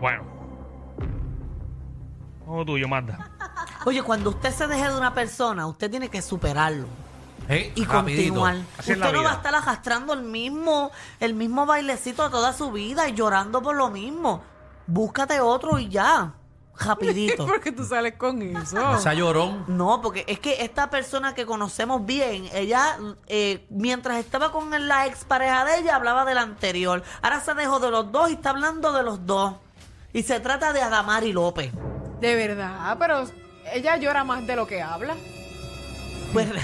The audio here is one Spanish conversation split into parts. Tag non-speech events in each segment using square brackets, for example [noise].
Bueno. Como tuyo, Magda. Oye, cuando usted se deje de una persona, usted tiene que superarlo Eh, y rapidito. continuar. Así usted es la no va vida. a estar arrastrando el mismo, el mismo bailecito de toda su vida y llorando por lo mismo. Búscate otro y ya. Rapidito. [laughs] ¿Por qué tú sales con eso? No sea llorón. No, porque es que esta persona que conocemos bien, ella, eh, mientras estaba con la expareja de ella, hablaba del anterior. Ahora se dejó de los dos y está hablando de los dos. Y se trata de Adamari López. De verdad, pero ella llora más de lo que habla. Pues re-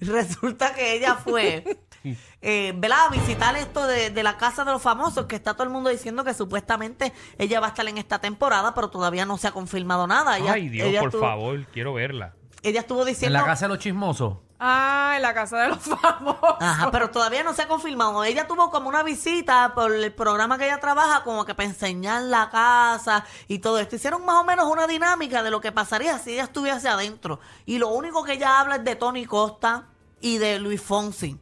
resulta que ella fue, [laughs] eh, ¿verdad? A visitar esto de, de la casa de los famosos, que está todo el mundo diciendo que supuestamente ella va a estar en esta temporada, pero todavía no se ha confirmado nada. Ella- Ay, Dios, ella por estuvo- favor, quiero verla. Ella estuvo En diciendo... la casa de los chismosos. Ah, en la casa de los [laughs] famosos. Ajá, pero todavía no se ha confirmado. Ella tuvo como una visita por el programa que ella trabaja, como que para enseñar la casa y todo esto. Hicieron más o menos una dinámica de lo que pasaría si ella estuviese adentro. Y lo único que ella habla es de Tony Costa y de Luis Fonsi.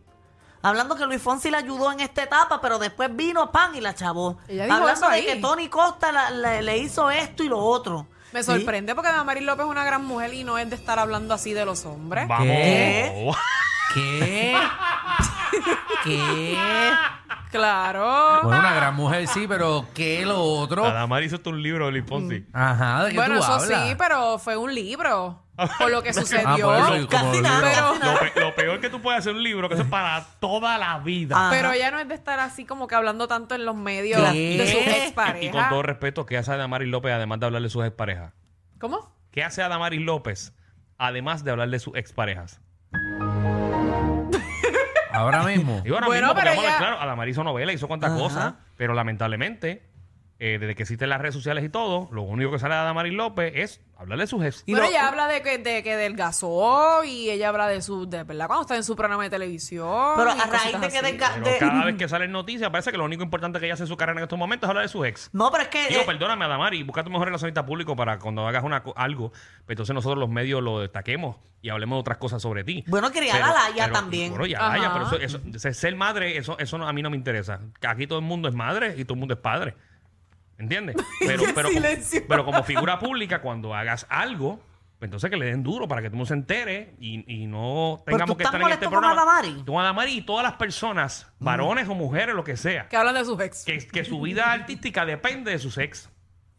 Hablando que Luis Fonsi la ayudó en esta etapa, pero después vino pan y la chavó. Ella dijo Hablando eso de ahí. que Tony Costa la- le hizo esto y lo otro. Me sorprende porque Damaris López es una gran mujer y no es de estar hablando así de los hombres. Vamos. ¿Qué? ¿Qué? ¿Qué? Claro. Bueno, una gran mujer sí, pero ¿qué lo otro? Adamari hizo un libro de Luis Fonsi. Ajá, ¿de qué Bueno, tú eso hablas? sí, pero fue un libro. Por lo que [laughs] Ah, sucedió. por eso, y como Casi nada. Pero-. Lo, pe- lo peor que tú puedes hacer un libro, que eso es para toda la vida. Ajá. Pero ella no es de estar así como que hablando tanto en los medios ¿Qué? de su Y con todo respeto, ¿qué hace Adamaris López además de hablar de sus exparejas? ¿Cómo? ¿Qué hace Adamaris López además de hablar de sus exparejas? Ahora mismo. [laughs] Y ahora Bueno, mismo, porque pero vamos a ella- claro, Adamaris hizo novela, hizo cuantas Ajá. cosas, pero lamentablemente, eh, desde que existen las redes sociales y todo, lo único que sale de Adamaris López es hablar de sus ex. Y Pero lo- ella habla de que, de que delgazó y ella habla de su, de verdad, cuando está en su programa de televisión. Pero y a raíz cositas de que así. delga- Pero de- cada vez [laughs] que salen noticias, parece que lo único importante que ella hace en su carrera en estos momentos es hablar de sus ex. No, pero es que... Digo, eh, perdóname, Adamari, busca tu mejor relacionista público para cuando hagas una, co- algo, pues entonces nosotros los medios lo destaquemos y hablemos de otras cosas sobre ti. Bueno, quería Pero- la Laia pero- también. Bueno, ya Ajá. Laia, pero eso, eso- ser madre, eso, eso no- a mí no me interesa. Aquí todo el mundo es madre y todo el mundo es padre. ¿Entiendes? [laughs] Pero, pero, como, pero como figura pública, cuando hagas algo, pues entonces que le den duro para que todo el mundo se entere y, y no tengamos que estar en este molesto con programa. Adamari. Con Adamari y todas las personas, varones o mujeres, lo que sea, Que hablan de sus ex. que, que su vida artística depende de sus ex.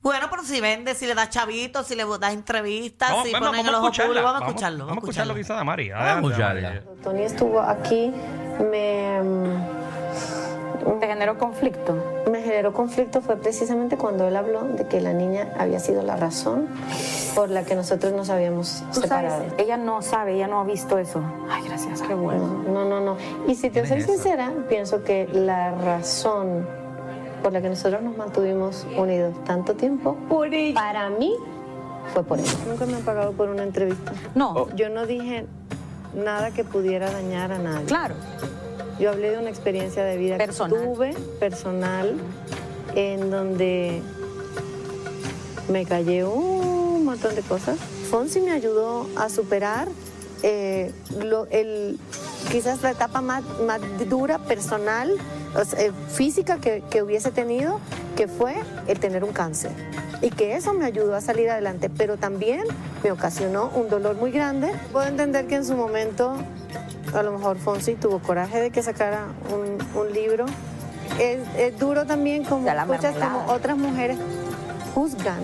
Bueno, pero si vende, si le da chavitos, si le da entrevistas, Vamos, si vamos, ponen vamos el a ojo escucharla. público, vamos a Vamos- escucharlo. Vamos a escuchar lo que dice Adamari. Vamos a Adelante, escucharla. Adamari. Tony estuvo aquí, me, ¿Te generó conflicto? Generó conflicto fue precisamente cuando él habló de que la niña había sido la razón por la que nosotros nos habíamos Tú separado. sabes, ella no sabe, ella no ha visto eso. Ay, gracias. Qué bueno. No, no, no. Y si te ¿Quién soy sincera, pienso que la razón por la que nosotros nos mantuvimos unidos tanto tiempo, para mí, fue por eso. Nunca me han pagado por una entrevista. No, Yo no dije nada que pudiera dañar a nadie. claro. Yo hablé de una experiencia de vida Personal. que tuve, personal, en donde me callé un montón de cosas. Fonsi me ayudó a superar eh, lo- el, quizás la etapa más, más dura, personal, o sea, eh, física que, que hubiese tenido, que fue el tener un cáncer. Y que eso me ayudó a salir adelante, pero también me ocasionó un dolor muy grande. Puedo entender que en su momento a lo mejor Fonsi tuvo coraje de que sacara un, un libro. Es, es duro también como la escuchas como otras mujeres juzgan.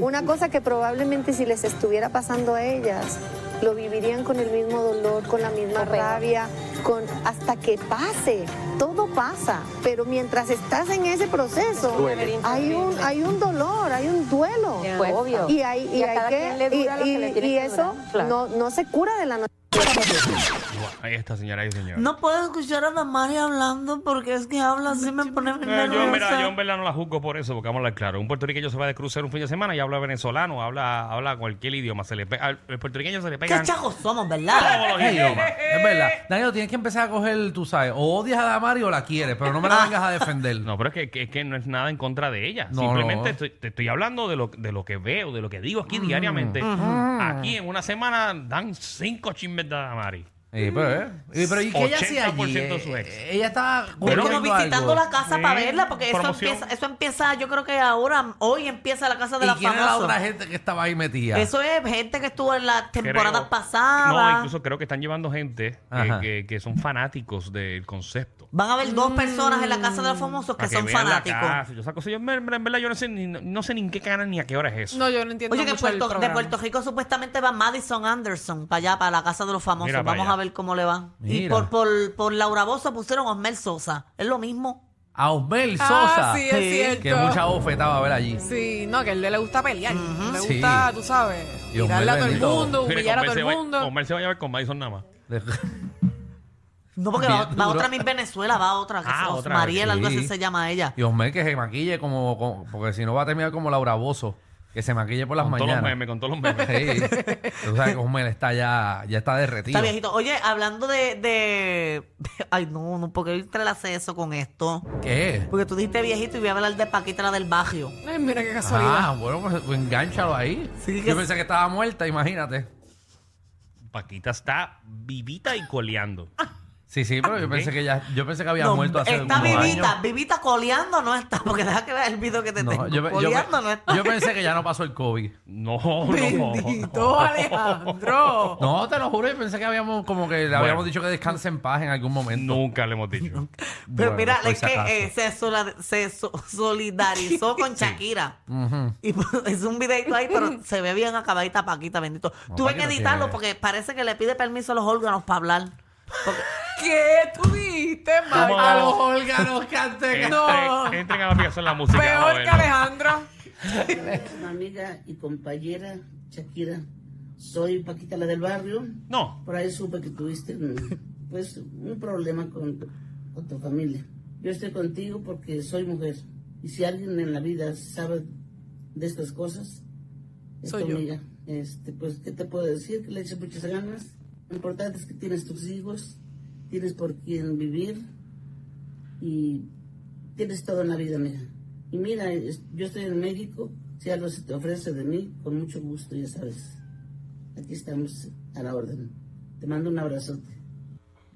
Una cosa que probablemente si les estuviera pasando a ellas, lo vivirían con el mismo dolor, con la misma rabia, con hasta que pase. Todo pasa, pero mientras estás en ese proceso, hay un hay un dolor, hay un duelo. Pues, obvio. Y hay, y Y a hay cada que quien le dura y- lo que y- le tiene y que eso durar. Claro. no no se cura de la noche. Bueno, ahí está, señora y señor. No puedo escuchar a Damari hablando porque es que habla así, me pone Eh, yo, mira, nerviosa. yo en verdad no la juzgo por eso, porque vamos a hablar claro. Un puertorriqueño se va de crucero un fin de semana y habla venezolano, habla, habla cualquier idioma. Se le pe- al el puertorriqueño se le Qué pegan chajos somos, todos ¿verdad? los Es idiomas. verdad. Danilo, tienes que empezar a coger, tú sabes, o odias a Damari o la quieres, pero no me la vengas a defender. No, pero es que, que- es que no es nada en contra de ella. No, Simplemente no. Estoy, te estoy hablando de lo, de lo que veo, de lo que digo aquí diariamente. Aquí en una semana dan cinco chismes de Damari. Eh, pero, eh, eh, pero ¿y qué ella hacía allí? 80% de sus Eh, ella estaba Bueno, como visitando algo. la casa Sí, para verla, porque eso promoción. empieza, eso empieza, yo creo que ahora, hoy empieza la casa de ¿Y la quién era la famosa. otra gente que estaba ahí metida? Eso es gente que estuvo en las temporadas Creo- pasadas. No, incluso creo que están llevando gente Ajá. que, que- que son fanáticos del concepto. Van a haber dos personas en la casa de los famosos que Para son vean la fanáticos. casa y todas esas cosas. Yo, en, ver- en verdad, yo no sé, ni, no sé ni en qué canal ni a qué hora es eso. No, yo no entiendo Oye, que mucho el Puerto- de programa. Puerto Rico supuestamente va Madison Anderson para allá, para la casa de los famosos. Mira para Vamos allá. a ver cómo le va. Y por, por, por Laura Bozo pusieron Osmel Sosa. Es lo mismo. A Osmel Ah, Sosa. sí, es Sí, cierto. Que mucha bofeta va a ver allí. Sí, no, que a él le gusta pelear. Le Sí. gusta, tú sabes, Y Osmel tirarle a todo el bendito. mundo, Mire, humillar a todo se el va- mundo. Omar se va a llevar con Madison nada más. [laughs] No, porque va, Bien va duro. otra Miss Venezuela, va otra. Que Ah, otra, Mariel, algo sí. así se llama ella. Y Osmel que se maquille como, como- Porque si no va a terminar como Laura Bozo. Que se maquille por las Con todos los memes, con todos los memes. Sí. Tú sabes que Osmel está ya, ya está derretido. Está viejito. Oye, hablando de, de... Ay, no, no, porque entrelacé eso con esto. ¿Qué? Porque tú dijiste viejito y voy a hablar de Paquita, la del barrio. Ay, mira qué casualidad. Ah, bueno, pues, pues engánchalo ahí. Sí, que Yo sí. pensé que estaba muerta, imagínate. Paquita está vivita y coleando. Sí, sí, pero yo pensé que ya, yo pensé que había No, muerto hace está algunos vivita, años. vivita coleando no está, porque deja que veas el video que te No, tengo. yo, yo- coleando no está. yo pensé que ya no pasó el COVID. No, no. Bendito [laughs] Alejandro. No, te lo juro, yo pensé que habíamos como que le Bueno. habíamos dicho que descanse en paz en algún momento. Nunca le hemos dicho. Pero Bueno, mira, por es si que eh, se, sola- se so- solidarizó [laughs] con Shakira. Y [laughs] es un videito ahí, pero se ve bien acabadita Paquita, bendito. No, Tuve que Paquita editarlo tiene- porque parece que le pide permiso a los órganos para hablar. Porque- ¿Qué tú dijiste. A los órganos que. No. Entren, a la aplicación la música. Peor que. Una amiga y compañera, Shakira. Soy Paquita, la del barrio. No. Por ahí supe que tuviste un, pues, un problema con, con tu familia. Yo estoy contigo porque soy mujer. Y si alguien en la vida sabe de estas cosas, es Soy tu yo. amiga. Este, pues, ¿qué te puedo decir? Que le eches muchas ganas. Lo importante es que tienes tus hijos, tienes por quién vivir y tienes todo en la vida, amiga. Y mira, yo estoy en México, si algo se te ofrece de mí, con mucho gusto, ya sabes. Aquí estamos a la orden. Te mando un abrazote.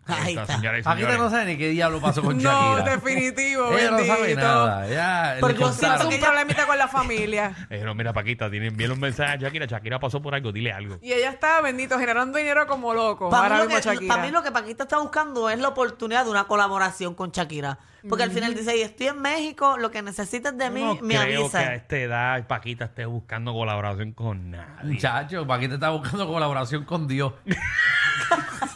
Ahí está, está. señoras y Paquita señores. no sabe ni qué diablo pasó con [laughs] No, Shakira. definitivo, Ella no sabe bendito. nada. Ya, Pero le yo contaron. siento un ella- problemita con la familia. [laughs] Eh, no, mira, Paquita, tiene, envíale un mensaje a Shakira. Shakira pasó por algo, dile algo. Y ella está, bendito, generando dinero como loco. Para Ahora mí, lo que, Shakira. para mí lo que Paquita está buscando es la oportunidad de una colaboración con Shakira. Porque al final dice, y estoy en México, lo que necesites de mí, no me creo avisa. que a esta edad Paquita esté buscando colaboración con nadie. Muchacho, Paquita está buscando colaboración con Dios. [laughs]